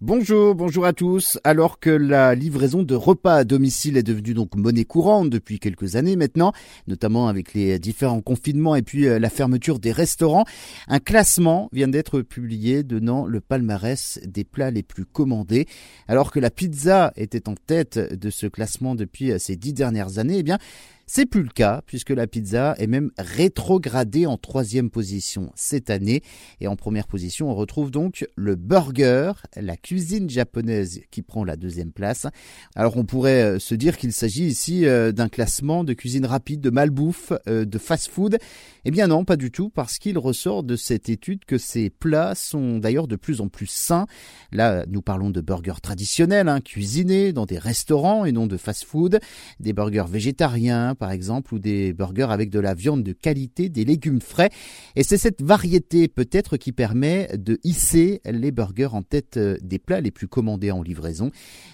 Bonjour, bonjour à tous. Alors que la livraison de repas à domicile est devenue donc monnaie courante depuis quelques années maintenant, notamment avec les différents confinements et puis euh, la fermeture des restaurants, un classement vient d'être publié donnant le palmarès des plats les plus commandés. Alors que la pizza était en tête de ce classement depuis euh, ces dix dernières années, eh bien, c'est plus le cas puisque la pizza est même rétrogradée en troisième position cette année. Et en première position, on retrouve donc le burger, la cuisine japonaise qui prend la deuxième place. Alors on pourrait euh, se dire qu'il s'agit ici euh, d'un classement de cuisine rapide, de malbouffe, euh, de fast-food. Eh bien non, pas du tout, parce qu'il ressort de cette étude que ces plats sont d'ailleurs de plus en plus sains. Là, nous parlons de burgers traditionnels, hein, cuisinés dans des restaurants et non de fast-food, des burgers végétariens, par exemple, ou des burgers avec de la viande de qualité, des légumes frais. Et c'est cette variété peut-être qui permet de hisser les burgers en tête euh, des plats les plus commandés en livraison.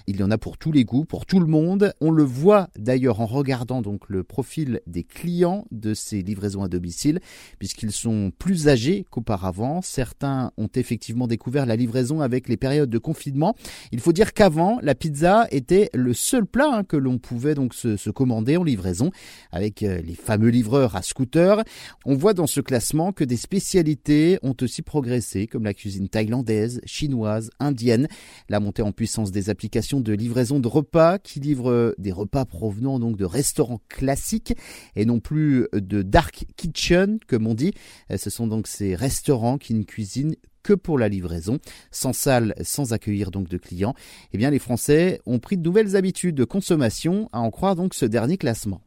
Il y en a pour tous les goûts, pour tout le monde. On le voit d'ailleurs en regardant donc le profil des clients de ces livraisons à domicile, puisqu'ils sont plus âgés qu'auparavant. Certains ont effectivement découvert la livraison avec les périodes de confinement. Il faut dire qu'avant, la pizza était le seul plat hein, que l'on pouvait donc se, se commander en livraison avec euh, les fameux livreurs à scooter. On voit dans ce classement que des spécialités ont aussi progressé, comme la cuisine thaïlandaise, chinoise, indienne, la montée en puissance des applications de livraison de repas qui livrent euh, des repas provenant donc de restaurants classiques et non plus de dark kitchen, comme on dit. Euh, ce sont donc ces restaurants qui ne cuisinent que pour la livraison, sans salle, sans accueillir donc de clients. Eh bien, les Français ont pris de nouvelles habitudes de consommation, à en croire donc ce dernier classement.